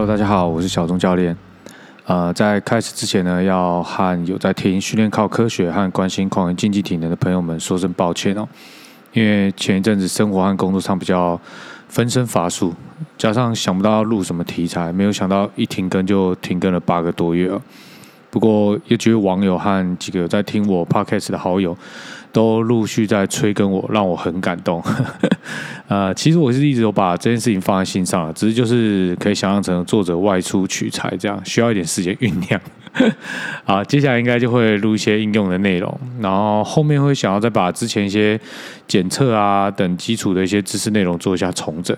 Hello，大家好，我是小钟教练。呃，在开始之前呢，要和有在听训练靠科学和关心矿业竞技体能的朋友们说声抱歉哦。因为前一阵子生活和工作上比较分身乏术，加上想不到要录什么题材，没有想到一停更就停更了八个多月了。不过，有几位网友和几个在听我 Podcast 的好友。都陆续在催更我，让我很感动。呃，其实我是一直有把这件事情放在心上了，只是就是可以想象成作者外出取材这样，需要一点时间酝酿。好，接下来应该就会录一些应用的内容，然后后面会想要再把之前一些检测啊等基础的一些知识内容做一下重整。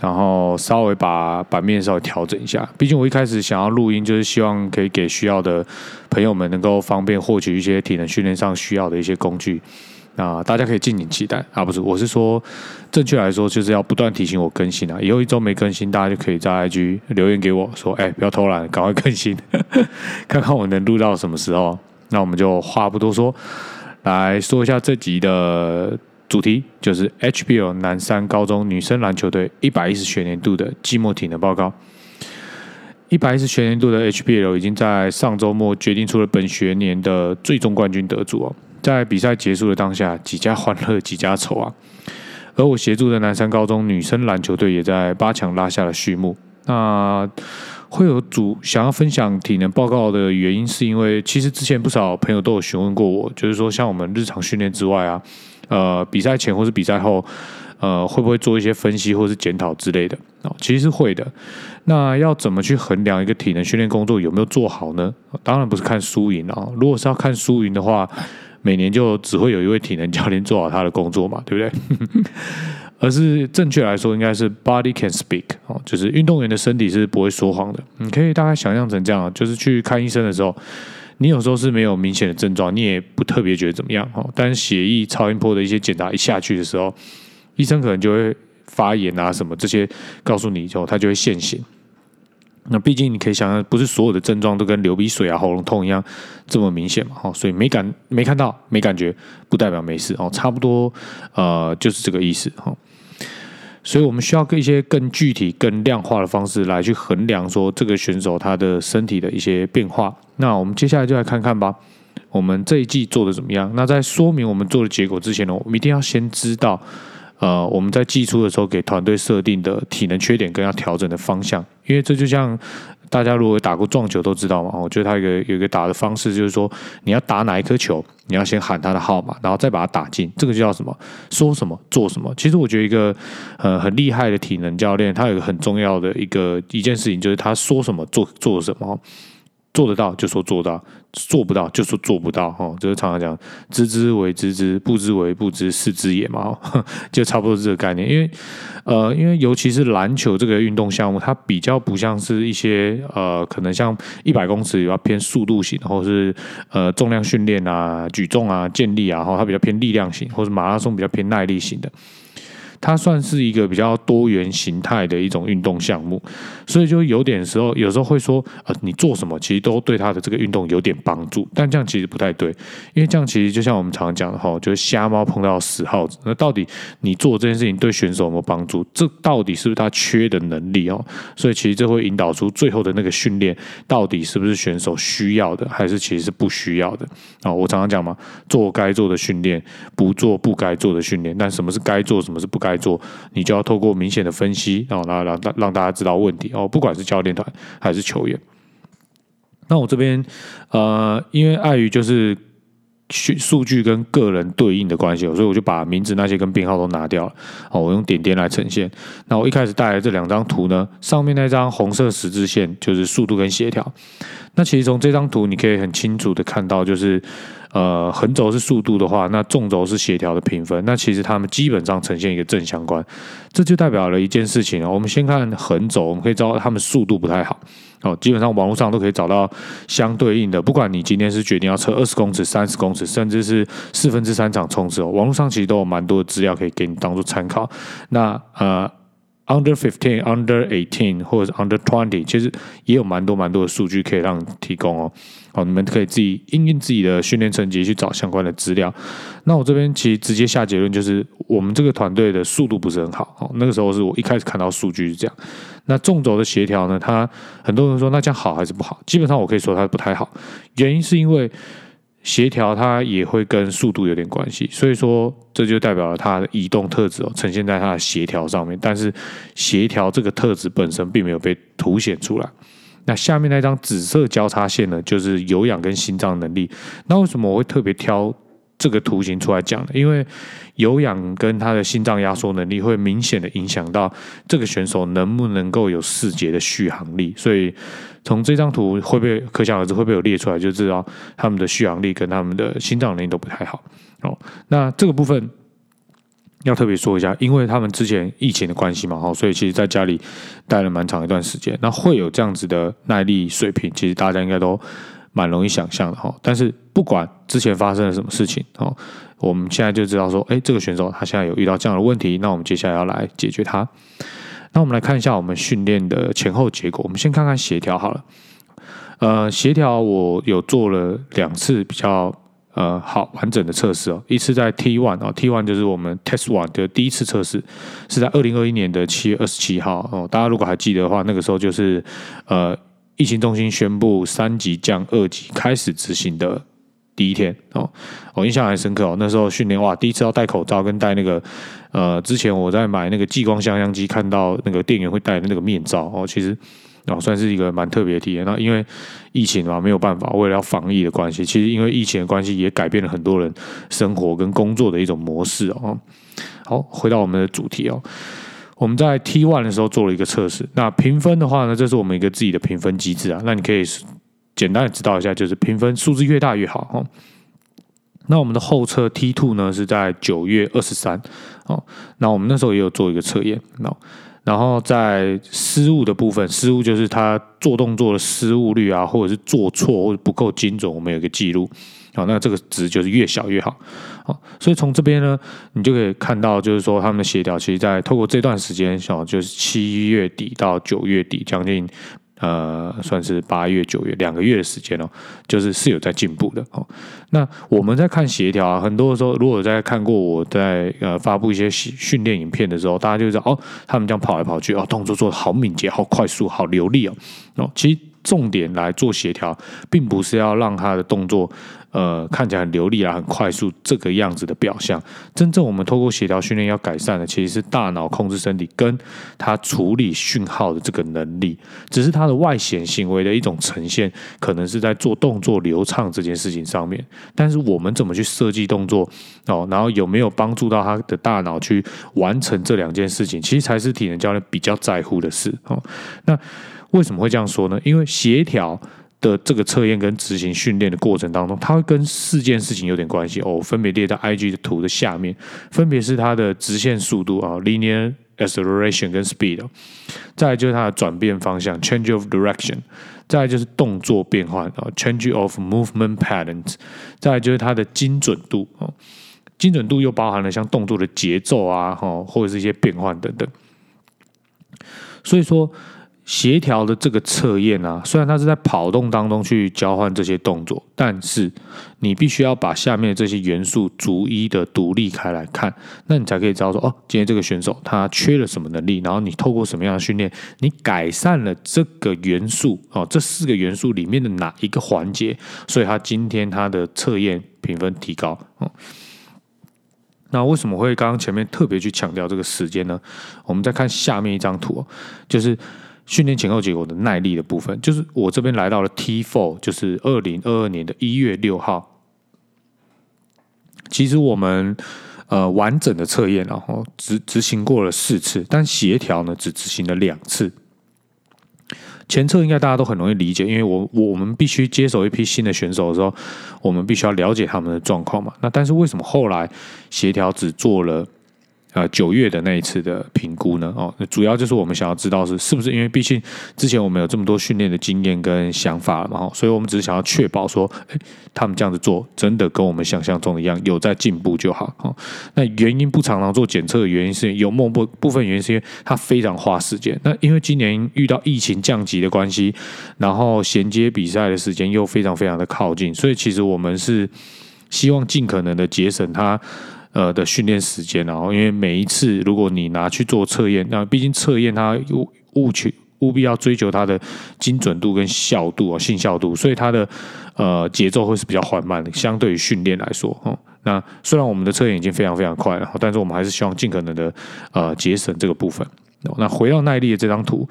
然后稍微把版面稍微调整一下，毕竟我一开始想要录音，就是希望可以给需要的朋友们能够方便获取一些体能训练上需要的一些工具。那大家可以敬请期待啊！不是，我是说，正确来说就是要不断提醒我更新啊。以后一周没更新，大家就可以在 IG 留言给我说：“哎，不要偷懒，赶快更新，看看我能录到什么时候。”那我们就话不多说，来说一下这集的。主题就是 HBL 南山高中女生篮球队一百一十学年度的季末体能报告。一百一十学年度的 HBL 已经在上周末决定出了本学年的最终冠军得主哦。在比赛结束的当下，几家欢乐几家愁啊。而我协助的南山高中女生篮球队也在八强拉下了序幕。那会有主想要分享体能报告的原因，是因为其实之前不少朋友都有询问过我，就是说像我们日常训练之外啊。呃，比赛前或是比赛后，呃，会不会做一些分析或是检讨之类的？哦，其实是会的。那要怎么去衡量一个体能训练工作有没有做好呢？当然不是看输赢啊。如果是要看输赢的话，每年就只会有一位体能教练做好他的工作嘛，对不对？而是正确来说，应该是 body can speak 哦，就是运动员的身体是不会说谎的。你可以大概想象成这样，就是去看医生的时候。你有时候是没有明显的症状，你也不特别觉得怎么样哈。但是血液、超音波的一些检查一下去的时候，医生可能就会发炎啊什么这些告诉你之后，他就会现形。那毕竟你可以想象，不是所有的症状都跟流鼻水啊、喉咙痛一样这么明显嘛哈。所以没感、没看到、没感觉，不代表没事哦。差不多呃，就是这个意思哈。所以我们需要一些更具体、更量化的方式来去衡量说这个选手他的身体的一些变化。那我们接下来就来看看吧，我们这一季做的怎么样？那在说明我们做的结果之前呢，我们一定要先知道，呃，我们在季初的时候给团队设定的体能缺点跟要调整的方向，因为这就像。大家如果打过撞球都知道嘛，我觉得他一个有一个打的方式，就是说你要打哪一颗球，你要先喊他的号码，然后再把它打进，这个就叫什么？说什么做什么？其实我觉得一个呃很厉害的体能教练，他有个很重要的一个一件事情，就是他说什么做做什么。做得到就说做到，做不到就说做不到，哈，就是常常讲知之为知之，不知为不知，是知也嘛，就差不多这个概念。因为，呃，因为尤其是篮球这个运动项目，它比较不像是一些呃，可能像一百公尺要偏速度型，或是呃重量训练啊、举重啊、健力啊，哈，它比较偏力量型，或是马拉松比较偏耐力型的。它算是一个比较多元形态的一种运动项目，所以就有点时候，有时候会说，呃，你做什么其实都对他的这个运动有点帮助，但这样其实不太对，因为这样其实就像我们常常讲的哈，就是瞎猫碰到死耗子。那到底你做这件事情对选手有没有帮助？这到底是不是他缺的能力哦？所以其实这会引导出最后的那个训练到底是不是选手需要的，还是其实是不需要的啊？我常常讲嘛，做该做的训练，不做不该做的训练。但什么是该做，什么是不该？来做，你就要透过明显的分析，然后让让让大家知道问题哦。不管是教练团还是球员，那我这边呃，因为碍于就是数数据跟个人对应的关系，所以我就把名字那些跟编号都拿掉了。哦，我用点点来呈现。那我一开始带来这两张图呢，上面那张红色十字线就是速度跟协调。那其实从这张图你可以很清楚的看到，就是。呃，横轴是速度的话，那纵轴是协调的评分。那其实他们基本上呈现一个正相关，这就代表了一件事情我们先看横轴，我们可以知道他们速度不太好。哦，基本上网络上都可以找到相对应的。不管你今天是决定要测二十公尺、三十公尺，甚至是四分之三场冲刺哦，网络上其实都有蛮多的资料可以给你当做参考。那呃。Under fifteen, under eighteen，或者是 under twenty，其实也有蛮多蛮多的数据可以让提供哦。好，你们可以自己应用自己的训练成绩去找相关的资料。那我这边其实直接下结论就是，我们这个团队的速度不是很好。哦，那个时候是我一开始看到数据是这样。那纵轴的协调呢，它很多人说那这样好还是不好？基本上我可以说它不太好，原因是因为协调它也会跟速度有点关系，所以说这就代表了它的移动特质哦呈现在它的协调上面，但是协调这个特质本身并没有被凸显出来。那下面那张紫色交叉线呢，就是有氧跟心脏能力。那为什么我会特别挑？这个图形出来讲的，因为有氧跟他的心脏压缩能力会明显的影响到这个选手能不能够有四节的续航力，所以从这张图会不会可想而知会不会有列出来，就知道他们的续航力跟他们的心脏能力都不太好哦。那这个部分要特别说一下，因为他们之前疫情的关系嘛，哈，所以其实在家里待了蛮长一段时间，那会有这样子的耐力水平，其实大家应该都。蛮容易想象的哈，但是不管之前发生了什么事情哦，我们现在就知道说，哎，这个选手他现在有遇到这样的问题，那我们接下来要来解决它。那我们来看一下我们训练的前后结果。我们先看看协调好了。呃，协调我有做了两次比较呃好完整的测试哦，一次在 T one 哦，T one 就是我们 Test one 的第一次测试，是在二零二一年的七月二十七号哦。大家如果还记得的话，那个时候就是呃。疫情中心宣布三级降二级开始执行的第一天哦，我印象还深刻哦。那时候训练哇，第一次要戴口罩跟戴那个呃，之前我在买那个激光相相机看到那个店员会戴的那个面罩哦，其实哦算是一个蛮特别的体验。那因为疫情嘛，没有办法，为了要防疫的关系，其实因为疫情的关系也改变了很多人生活跟工作的一种模式哦。好，回到我们的主题哦。我们在 T one 的时候做了一个测试，那评分的话呢，这是我们一个自己的评分机制啊。那你可以简单的知道一下，就是评分数字越大越好哦。那我们的后测 T two 呢是在九月二十三哦。那我们那时候也有做一个测验，那然后在失误的部分，失误就是他做动作的失误率啊，或者是做错或者不够精准，我们有一个记录。好，那这个值就是越小越好。好，所以从这边呢，你就可以看到，就是说他们的协调，其实，在透过这段时间，哦，就是七月底到九月底，将近呃，算是八月、九月两个月的时间哦，就是是有在进步的哦。那我们在看协调啊，很多的时候，如果在看过我在呃发布一些训练影片的时候，大家就知道哦，他们这样跑来跑去哦，动作做的好敏捷、好快速、好流利哦。哦，其实重点来做协调，并不是要让他的动作。呃，看起来很流利啊，很快速，这个样子的表象。真正我们透过协调训练要改善的，其实是大脑控制身体跟它处理讯号的这个能力。只是它的外显行为的一种呈现，可能是在做动作流畅这件事情上面。但是我们怎么去设计动作哦，然后有没有帮助到他的大脑去完成这两件事情，其实才是体能教练比较在乎的事哦。那为什么会这样说呢？因为协调。的这个测验跟执行训练的过程当中，它会跟四件事情有点关系。哦，分别列在 IG 的图的下面，分别是它的直线速度啊 （linear acceleration） 跟 speed，再就是它的转变方向 （change of direction），再就是动作变换啊 （change of movement patterns），再就是它的精准度哦，精准度又包含了像动作的节奏啊，哈，或者是一些变换等等，所以说。协调的这个测验啊，虽然它是在跑动当中去交换这些动作，但是你必须要把下面这些元素逐一的独立开来看，那你才可以知道说，哦，今天这个选手他缺了什么能力，然后你透过什么样的训练，你改善了这个元素哦，这四个元素里面的哪一个环节，所以他今天他的测验评分提高哦。那为什么会刚刚前面特别去强调这个时间呢？我们再看下面一张图，就是。训练前后结果的耐力的部分，就是我这边来到了 T four，就是二零二二年的一月六号。其实我们呃完整的测验，然后执执行过了四次，但协调呢只执行了两次。前测应该大家都很容易理解，因为我我们必须接手一批新的选手的时候，我们必须要了解他们的状况嘛。那但是为什么后来协调只做了？呃，九月的那一次的评估呢？哦，那主要就是我们想要知道是是不是因为毕竟之前我们有这么多训练的经验跟想法了嘛，所以我们只是想要确保说，哎，他们这样子做真的跟我们想象中一样，有在进步就好。哦，那原因不常常做检测的原因是有某部部分原因是因为它非常花时间。那因为今年遇到疫情降级的关系，然后衔接比赛的时间又非常非常的靠近，所以其实我们是希望尽可能的节省它。呃的训练时间，然后因为每一次如果你拿去做测验，那毕竟测验它务务求务必要追求它的精准度跟效度啊，信效度，所以它的呃节奏会是比较缓慢的，相对于训练来说，哦，那虽然我们的测验已经非常非常快了，但是我们还是希望尽可能的呃节省这个部分。那回到耐力的这张图，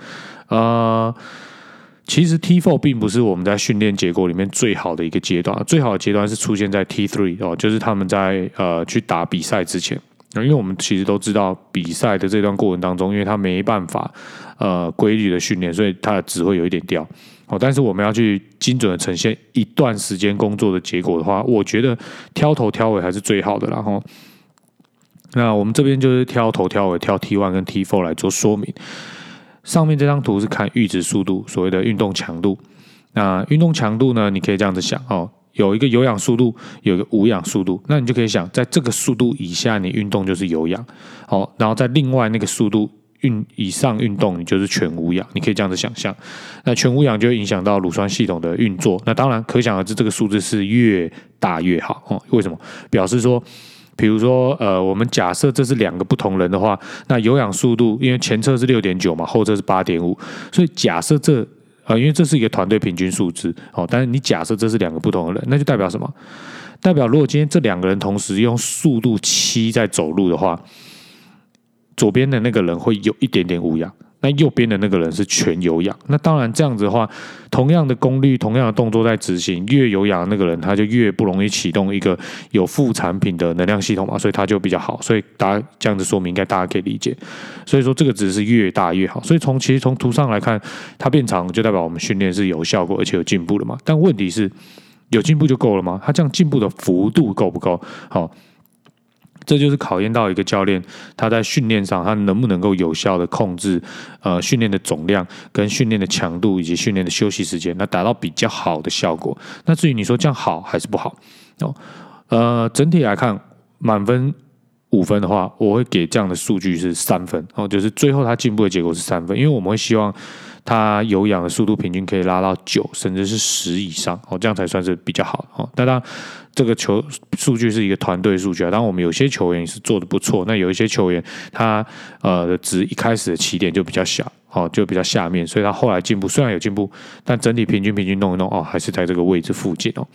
呃。其实 T four 并不是我们在训练结果里面最好的一个阶段，最好的阶段是出现在 T three 哦，就是他们在呃去打比赛之前，因为我们其实都知道比赛的这段过程当中，因为他没办法呃规律的训练，所以他的值会有一点掉哦。但是我们要去精准的呈现一段时间工作的结果的话，我觉得挑头挑尾还是最好的。然后，那我们这边就是挑头挑尾，挑 T one 跟 T four 来做说明。上面这张图是看阈值速度，所谓的运动强度。那运动强度呢？你可以这样子想哦，有一个有氧速度，有一个无氧速度。那你就可以想，在这个速度以下，你运动就是有氧。好，然后在另外那个速度运以上运动，你就是全无氧。你可以这样子想象。那全无氧就会影响到乳酸系统的运作。那当然，可想而知，这个数字是越大越好哦。为什么？表示说。比如说，呃，我们假设这是两个不同人的话，那有氧速度，因为前侧是六点九嘛，后侧是八点五，所以假设这，呃，因为这是一个团队平均数字，哦，但是你假设这是两个不同的人，那就代表什么？代表如果今天这两个人同时用速度七在走路的话，左边的那个人会有一点点无氧。那右边的那个人是全有氧，那当然这样子的话，同样的功率、同样的动作在执行，越有氧的那个人他就越不容易启动一个有副产品的能量系统嘛，所以他就比较好。所以大家这样子说明，应该大家可以理解。所以说这个值是越大越好。所以从其实从图上来看，它变长就代表我们训练是有效果而且有进步的嘛。但问题是，有进步就够了吗？它这样进步的幅度够不够？好。这就是考验到一个教练他在训练上，他能不能够有效的控制呃训练的总量、跟训练的强度以及训练的休息时间，那达到比较好的效果。那至于你说这样好还是不好哦？呃，整体来看，满分五分的话，我会给这样的数据是三分哦，就是最后他进步的结果是三分，因为我们会希望。他有氧的速度平均可以拉到九，甚至是十以上哦，这样才算是比较好哦。当然，这个球数据是一个团队数据啊。当然，我们有些球员是做的不错，那有一些球员他呃的值一开始的起点就比较小哦，就比较下面，所以他后来进步虽然有进步，但整体平均平均弄一弄哦，还是在这个位置附近哦。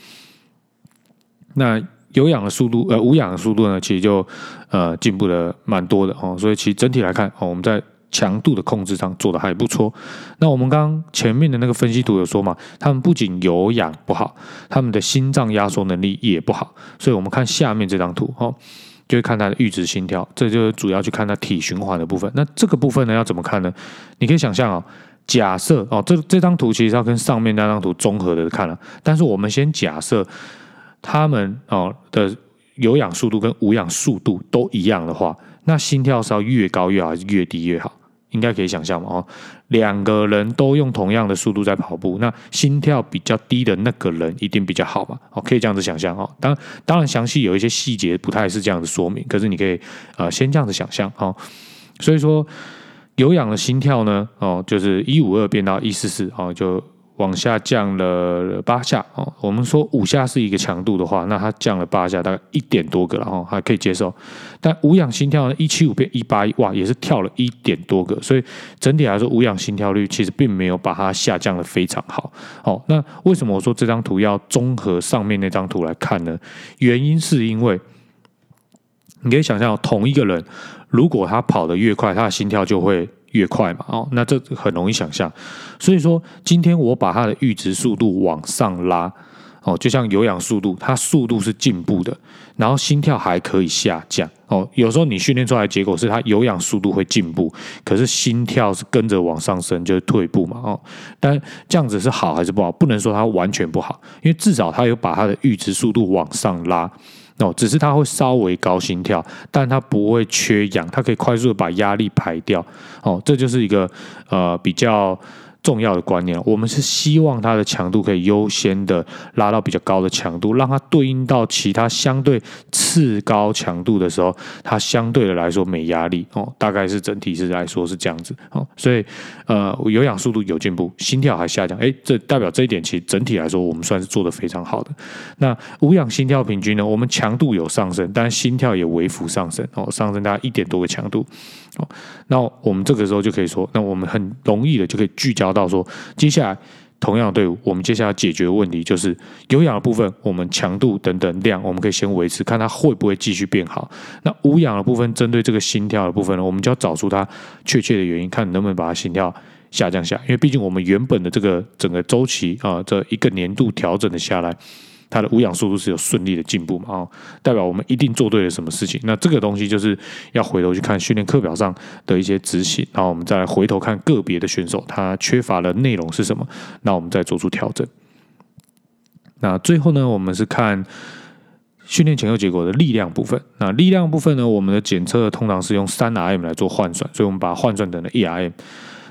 那有氧的速度呃无氧的速度呢，其实就呃进步的蛮多的哦。所以其实整体来看哦，我们在强度的控制上做的还不错。那我们刚刚前面的那个分析图有说嘛，他们不仅有氧不好，他们的心脏压缩能力也不好。所以我们看下面这张图哦，就会看他的阈值心跳，这就是主要去看他体循环的部分。那这个部分呢，要怎么看呢？你可以想象哦，假设哦，这这张图其实要跟上面那张图综合的看了。但是我们先假设他们哦的有氧速度跟无氧速度都一样的话，那心跳是要越高越好，还是越低越好？应该可以想象嘛，哦，两个人都用同样的速度在跑步，那心跳比较低的那个人一定比较好嘛，哦，可以这样子想象哦。当当然，详细有一些细节不太是这样子说明，可是你可以呃先这样子想象哦。所以说有氧的心跳呢，哦，就是一五二变到一四四，哦，就。往下降了八下哦，我们说五下是一个强度的话，那它降了八下，大概一点多个，然后还可以接受。但无氧心跳呢，一七五变一八一，哇，也是跳了一点多个，所以整体来说，无氧心跳率其实并没有把它下降的非常好。哦，那为什么我说这张图要综合上面那张图来看呢？原因是因为你可以想象，同一个人如果他跑得越快，他的心跳就会。越快嘛，哦，那这很容易想象。所以说，今天我把它的阈值速度往上拉，哦，就像有氧速度，它速度是进步的，然后心跳还可以下降。哦，有时候你训练出来的结果是它有氧速度会进步，可是心跳是跟着往上升，就是退步嘛，哦。但这样子是好还是不好？不能说它完全不好，因为至少它有把它的阈值速度往上拉。哦，只是它会稍微高心跳，但它不会缺氧，它可以快速的把压力排掉。哦，这就是一个呃比较重要的观念，我们是希望它的强度可以优先的拉到比较高的强度，让它对应到其他相对次高强度的时候，它相对的来说没压力哦。大概是整体是来说是这样子哦。所以呃，有氧速度有进步，心跳还下降，哎，这代表这一点其实整体来说我们算是做的非常好的。那无氧心跳平均呢，我们强度有上升，但心跳也微幅上升哦，上升大概一点多个强度。哦，那我们这个时候就可以说，那我们很容易的就可以聚焦到说，接下来同样的队伍，我们接下来解决的问题就是有氧的部分，我们强度等等量，我们可以先维持，看它会不会继续变好。那无氧的部分，针对这个心跳的部分呢，我们就要找出它确切的原因，看能不能把它心跳下降下，因为毕竟我们原本的这个整个周期啊，这一个年度调整的下来。它的无氧速度是有顺利的进步嘛？哦，代表我们一定做对了什么事情。那这个东西就是要回头去看训练课表上的一些执行，然后我们再回头看个别的选手他缺乏的内容是什么，那我们再做出调整。那最后呢，我们是看训练前后结果的力量部分。那力量部分呢，我们的检测通常是用三 RM 来做换算，所以我们把换算成了一 RM。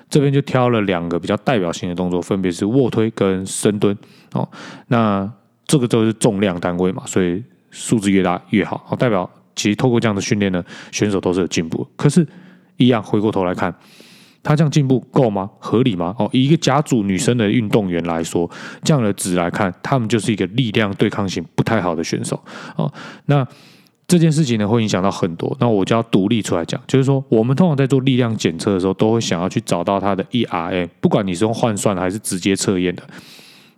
这边就挑了两个比较代表性的动作，分别是卧推跟深蹲。哦，那这个都是重量单位嘛，所以数字越大越好。好，代表其实透过这样的训练呢，选手都是有进步。可是，一样回过头来看，他这样进步够吗？合理吗？哦，以一个甲组女生的运动员来说，这样的值来看，他们就是一个力量对抗性不太好的选手。哦，那这件事情呢，会影响到很多。那我就要独立出来讲，就是说，我们通常在做力量检测的时候，都会想要去找到它的 ERM，不管你是用换算还是直接测验的。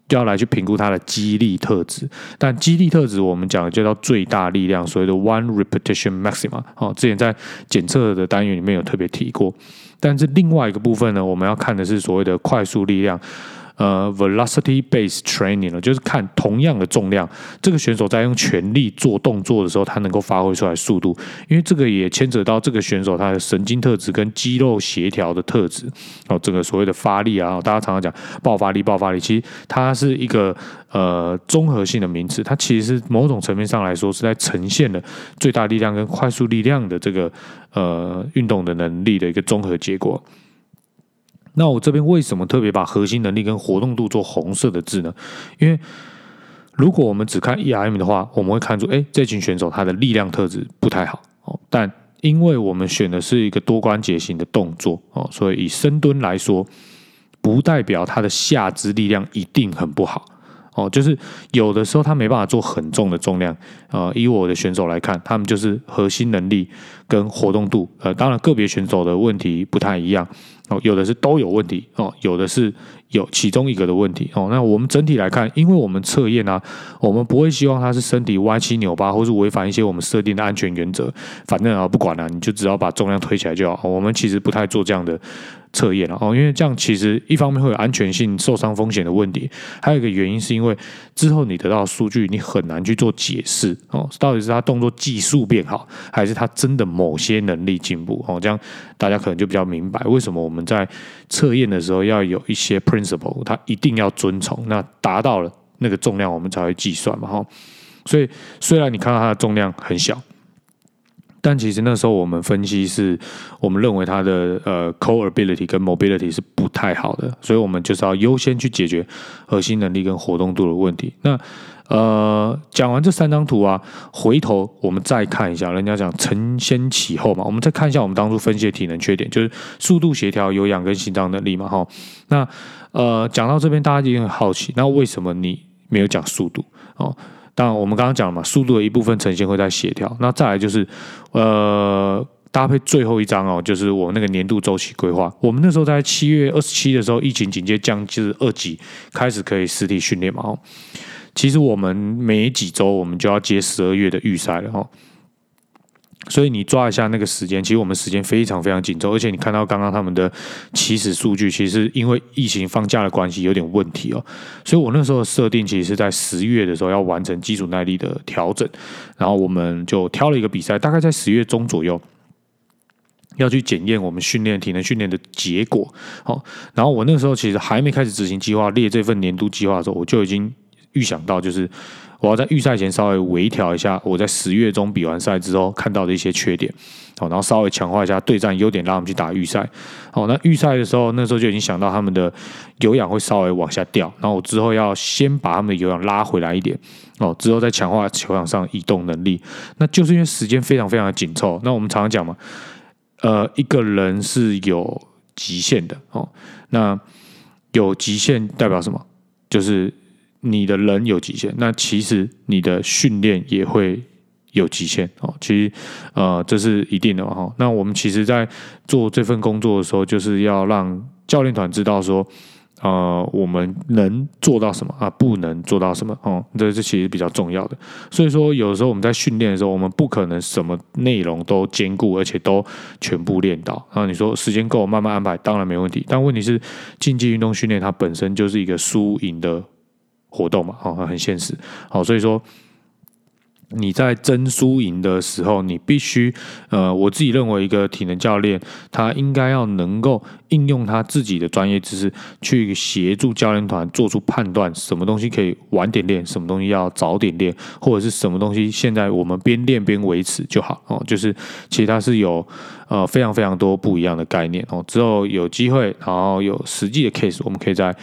就要来去评估它的肌力特质，但肌力特质我们讲的就叫最大力量，所谓的 one repetition maximum。哦，之前在检测的单元里面有特别提过，但是另外一个部分呢，我们要看的是所谓的快速力量。呃，velocity based training 呢，就是看同样的重量，这个选手在用全力做动作的时候，他能够发挥出来速度，因为这个也牵扯到这个选手他的神经特质跟肌肉协调的特质。哦，这个所谓的发力啊，大家常常讲爆发力，爆发力，其实它是一个呃综合性的名词，它其实是某种层面上来说是在呈现了最大力量跟快速力量的这个呃运动的能力的一个综合结果。那我这边为什么特别把核心能力跟活动度做红色的字呢？因为如果我们只看 E R M 的话，我们会看出，哎，这群选手他的力量特质不太好哦。但因为我们选的是一个多关节型的动作哦，所以以深蹲来说，不代表他的下肢力量一定很不好哦。就是有的时候他没办法做很重的重量呃，以我的选手来看，他们就是核心能力跟活动度，呃，当然个别选手的问题不太一样。哦，有的是都有问题哦，有的是有其中一个的问题哦。那我们整体来看，因为我们测验啊，我们不会希望他是身体歪七扭八，或是违反一些我们设定的安全原则。反正啊，不管了，你就只要把重量推起来就好。我们其实不太做这样的。测验了哦，因为这样其实一方面会有安全性、受伤风险的问题，还有一个原因是因为之后你得到数据，你很难去做解释哦，到底是他动作技术变好，还是他真的某些能力进步哦？这样大家可能就比较明白为什么我们在测验的时候要有一些 principle，他一定要遵从，那达到了那个重量，我们才会计算嘛哈。所以虽然你看到它的重量很小。但其实那时候我们分析是，我们认为它的呃 core ability 跟 mobility 是不太好的，所以我们就是要优先去解决核心能力跟活动度的问题。那呃讲完这三张图啊，回头我们再看一下，人家讲承先启后嘛，我们再看一下我们当初分析的体能缺点，就是速度协调、有氧跟心脏能力嘛，哈。那呃讲到这边，大家一定很好奇，那为什么你没有讲速度哦？当然，我们刚刚讲了嘛，速度的一部分呈现会在协调。那再来就是，呃，搭配最后一张哦，就是我那个年度周期规划。我们那时候在七月二十七的时候，疫情紧接降至二级，开始可以实体训练嘛。哦，其实我们每几周我们就要接十二月的预赛了哦。所以你抓一下那个时间，其实我们时间非常非常紧凑，而且你看到刚刚他们的起始数据，其实因为疫情放假的关系有点问题哦。所以我那时候设定其实是在十月的时候要完成基础耐力的调整，然后我们就挑了一个比赛，大概在十月中左右要去检验我们训练体能训练的结果。好，然后我那时候其实还没开始执行计划，列这份年度计划的时候，我就已经预想到就是。我要在预赛前稍微微调一下我在十月中比完赛之后看到的一些缺点，好，然后稍微强化一下对战优点，让他们去打预赛。好，那预赛的时候，那时候就已经想到他们的有氧会稍微往下掉，然后我之后要先把他们的有氧拉回来一点，哦，之后再强化球场上移动能力。那就是因为时间非常非常的紧凑。那我们常常讲嘛，呃，一个人是有极限的哦。那有极限代表什么？就是你的人有极限，那其实你的训练也会有极限哦。其实呃，这是一定的哈。那我们其实在做这份工作的时候，就是要让教练团知道说。呃，我们能做到什么啊？不能做到什么？哦，这这其实比较重要的。所以说，有时候我们在训练的时候，我们不可能什么内容都兼顾，而且都全部练到。然后你说时间够，慢慢安排，当然没问题。但问题是，竞技运动训练它本身就是一个输赢的活动嘛，哦，很现实。好，所以说。你在争输赢的时候，你必须，呃，我自己认为一个体能教练，他应该要能够应用他自己的专业知识，去协助教练团做出判断，什么东西可以晚点练，什么东西要早点练，或者是什么东西现在我们边练边维持就好哦。就是其实它是有呃非常非常多不一样的概念哦。之后有机会，然后有实际的 case，我们可以再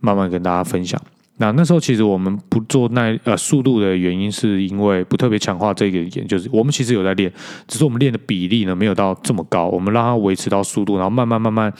慢慢跟大家分享。那那时候其实我们不做耐呃速度的原因，是因为不特别强化这个点，就是我们其实有在练，只是我们练的比例呢没有到这么高，我们让它维持到速度，然后慢慢慢慢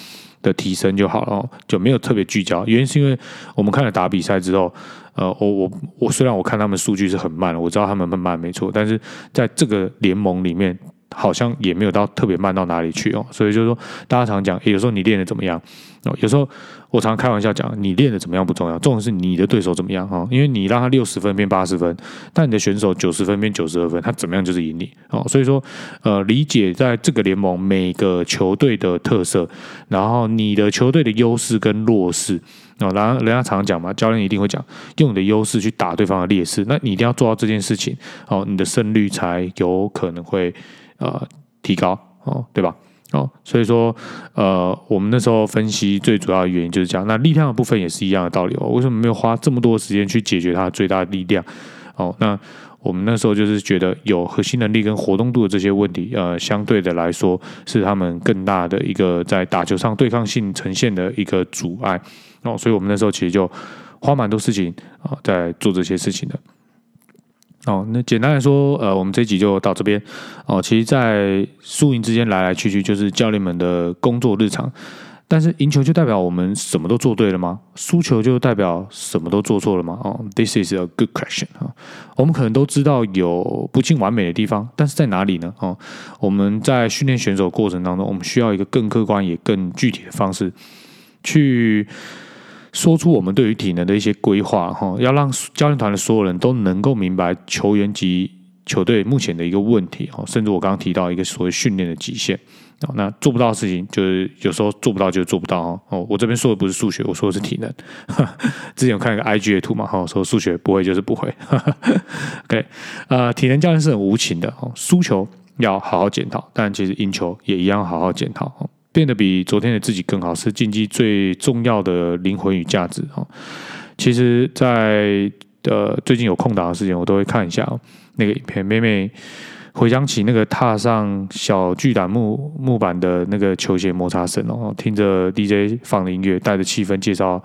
的提升就好了，就没有特别聚焦。原因是因为我们看了打比赛之后，呃，我我我虽然我看他们数据是很慢，我知道他们慢慢没错，但是在这个联盟里面。好像也没有到特别慢到哪里去哦，所以就是说，大家常讲，有时候你练的怎么样哦？有时候我常开玩笑讲，你练的怎么样不重要，重要是你的对手怎么样哈。因为你让他六十分变八十分，但你的选手九十分变九十二分，他怎么样就是赢你哦。所以说，呃，理解在这个联盟每个球队的特色，然后你的球队的优势跟弱势哦，然后人家常讲嘛，教练一定会讲，用你的优势去打对方的劣势，那你一定要做到这件事情哦，你的胜率才有可能会。呃，提高哦，对吧？哦，所以说，呃，我们那时候分析最主要的原因就是这样。那力量的部分也是一样的道理哦。为什么没有花这么多时间去解决它最大的力量？哦，那我们那时候就是觉得有核心能力跟活动度的这些问题，呃，相对的来说是他们更大的一个在打球上对抗性呈现的一个阻碍。哦，所以我们那时候其实就花蛮多事情啊，在做这些事情的。哦，那简单来说，呃，我们这集就到这边。哦，其实，在输赢之间来来去去，就是教练们的工作日常。但是，赢球就代表我们什么都做对了吗？输球就代表什么都做错了吗？哦，This is a good question 啊。我们可能都知道有不尽完美的地方，但是在哪里呢？哦，我们在训练选手过程当中，我们需要一个更客观也更具体的方式去。说出我们对于体能的一些规划，哈，要让教练团的所有人都能够明白球员及球队目前的一个问题，哦，甚至我刚刚提到一个所谓训练的极限，哦，那做不到的事情，就是有时候做不到就做不到，哦，哦，我这边说的不是数学，我说的是体能。之前有看一个 IG 的图嘛，哈，说数学不会就是不会。OK，呃，体能教练是很无情的，哦，输球要好好检讨，但其实赢球也一样好好检讨，哦。变得比昨天的自己更好，是竞技最重要的灵魂与价值哦。其实，在呃最近有空档的时间，我都会看一下那个影片。妹妹回想起那个踏上小巨蛋木木板的那个球鞋摩擦声哦，听着 DJ 放的音乐，带着气氛介绍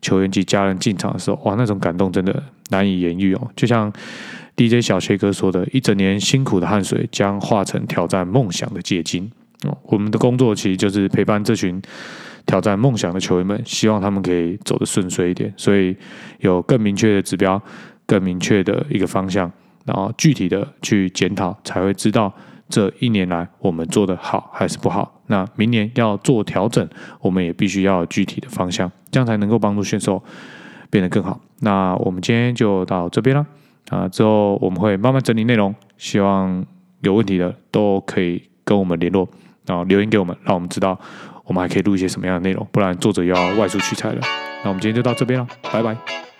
球员及家人进场的时候，哇，那种感动真的难以言喻哦。就像 DJ 小薛哥说的：“一整年辛苦的汗水，将化成挑战梦想的结晶。”我们的工作其实就是陪伴这群挑战梦想的球员们，希望他们可以走得顺遂一点。所以有更明确的指标，更明确的一个方向，然后具体的去检讨，才会知道这一年来我们做的好还是不好。那明年要做调整，我们也必须要有具体的方向，这样才能够帮助选手变得更好。那我们今天就到这边了啊，之后我们会慢慢整理内容，希望有问题的都可以跟我们联络。然后留言给我们，让我们知道我们还可以录一些什么样的内容，不然作者要外出取材了。那我们今天就到这边了，拜拜。